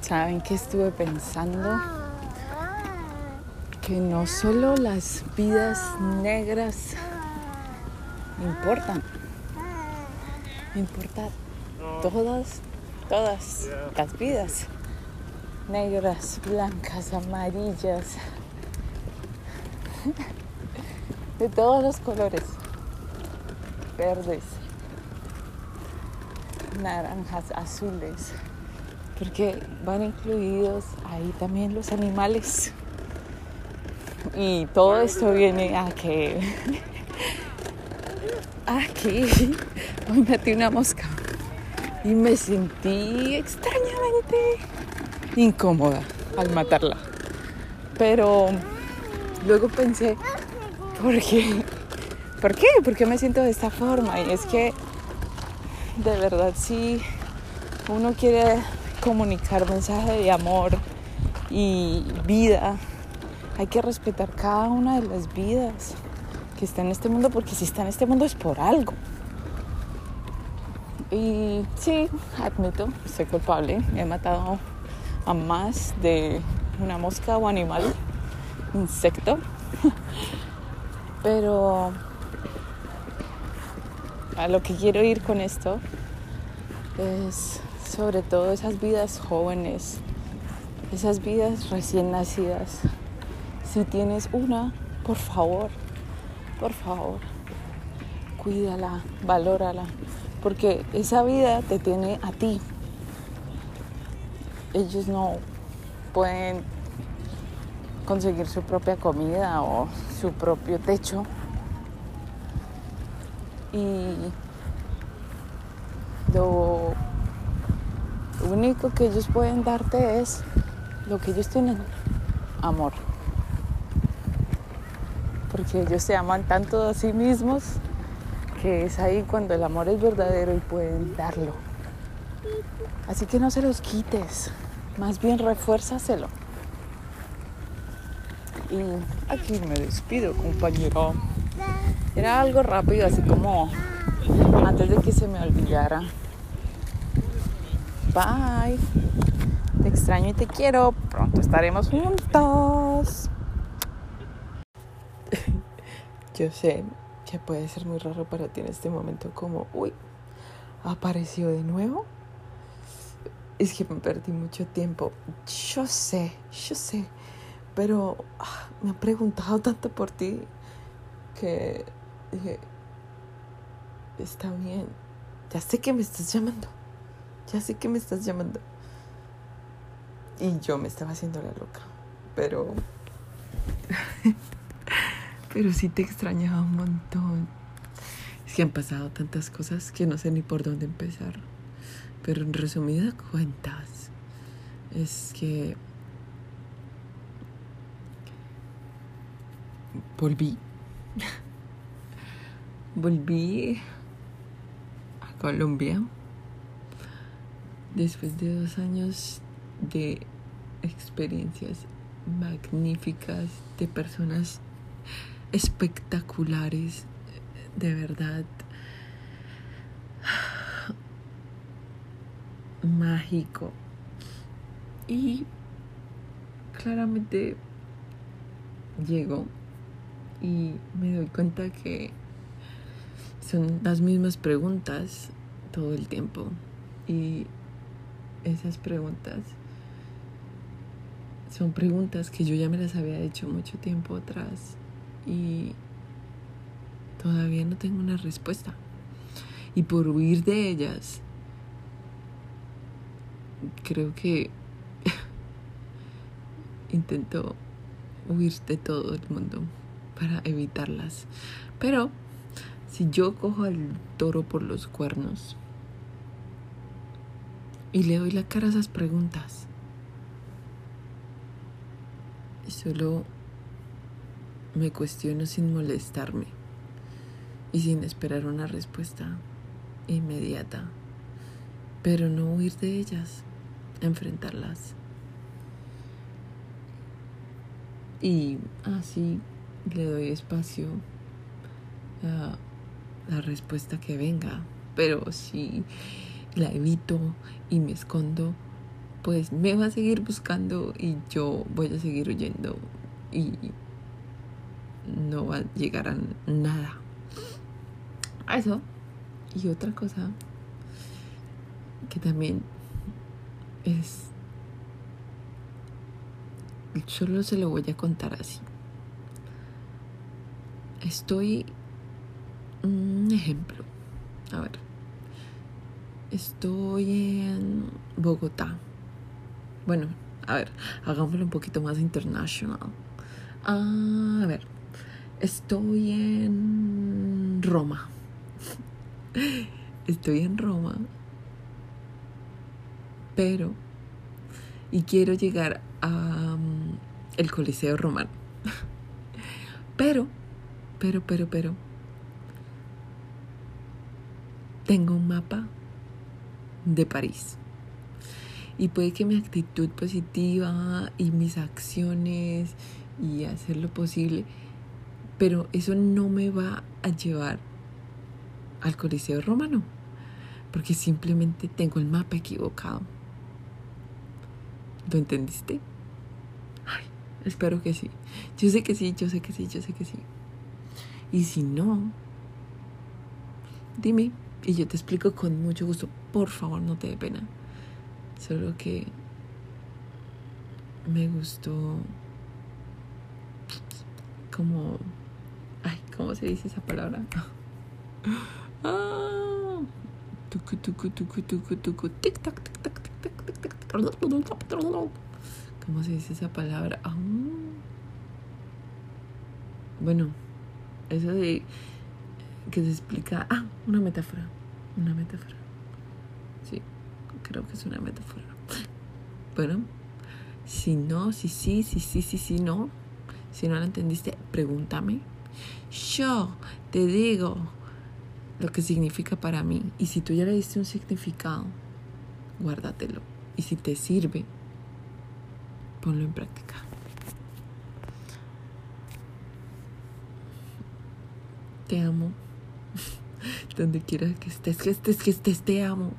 ¿Saben qué estuve pensando? Que no solo las vidas negras importan, importan todas, todas las vidas. Negras, blancas, amarillas, de todos los colores, verdes, naranjas, azules, porque van incluidos ahí también los animales. Y todo esto viene a que aquí hoy metí una mosca y me sentí extrañamente incómoda al matarla. Pero luego pensé, ¿por qué? ¿Por qué? ¿Por qué me siento de esta forma? Y es que de verdad si uno quiere comunicar mensaje de amor y vida, hay que respetar cada una de las vidas que está en este mundo, porque si está en este mundo es por algo. Y sí, admito, soy culpable. He matado a más de una mosca o animal, insecto. Pero a lo que quiero ir con esto es sobre todo esas vidas jóvenes, esas vidas recién nacidas. Si tienes una, por favor, por favor, cuídala, valórala, porque esa vida te tiene a ti. Ellos no pueden conseguir su propia comida o su propio techo. Y lo único que ellos pueden darte es lo que ellos tienen, amor. Porque ellos se aman tanto a sí mismos que es ahí cuando el amor es verdadero y pueden darlo. Así que no se los quites, más bien refuérzaselo. Y aquí me despido, compañero. Era algo rápido, así como antes de que se me olvidara. Bye. Te extraño y te quiero. Pronto estaremos juntos. Yo sé que puede ser muy raro para ti en este momento como, uy, apareció de nuevo. Es que me perdí mucho tiempo. Yo sé, yo sé. Pero ah, me han preguntado tanto por ti que dije, está bien. Ya sé que me estás llamando. Ya sé que me estás llamando. Y yo me estaba haciendo la loca. Pero... Pero sí te extrañaba un montón. Es que han pasado tantas cosas que no sé ni por dónde empezar. Pero en resumidas cuentas, es que volví. volví a Colombia después de dos años de experiencias magníficas de personas espectaculares, de verdad. Mágico. Y claramente llego y me doy cuenta que son las mismas preguntas todo el tiempo. Y esas preguntas son preguntas que yo ya me las había hecho mucho tiempo atrás y todavía no tengo una respuesta. Y por huir de ellas, creo que intento huir de todo el mundo para evitarlas. Pero si yo cojo al toro por los cuernos y le doy la cara a esas preguntas, y solo me cuestiono sin molestarme y sin esperar una respuesta inmediata, pero no huir de ellas, enfrentarlas. Y así le doy espacio a la respuesta que venga, pero si la evito y me escondo, pues me va a seguir buscando y yo voy a seguir huyendo y no va a llegar a nada. Eso. Y otra cosa que también es... Solo se lo voy a contar así. Estoy... Un ejemplo. A ver. Estoy en Bogotá. Bueno, a ver, hagámoslo un poquito más internacional. a ver, estoy en Roma. Estoy en Roma. Pero y quiero llegar a um, el Coliseo Romano. pero, pero, pero, pero tengo un mapa de París. Y puede que mi actitud positiva y mis acciones y hacer lo posible, pero eso no me va a llevar al Coliseo Romano, porque simplemente tengo el mapa equivocado. ¿Lo entendiste? Ay, espero que sí. Yo sé que sí, yo sé que sí, yo sé que sí. Y si no, dime y yo te explico con mucho gusto. Por favor, no te dé pena. Solo que me gustó como... Ay, ¿cómo se dice esa palabra? Ah, ¿Cómo se dice esa palabra? Ah. Bueno, eso de que se explica. Ah, una metáfora. Una metáfora. Sí, creo que es una metáfora. Bueno, si no, si sí, si sí, si sí, no. Si no la entendiste, pregúntame. Yo te digo lo que significa para mí. Y si tú ya le diste un significado, guárdatelo. Y si te sirve, ponlo en práctica. Te amo. Donde quiera que estés, que estés, que estés, te amo.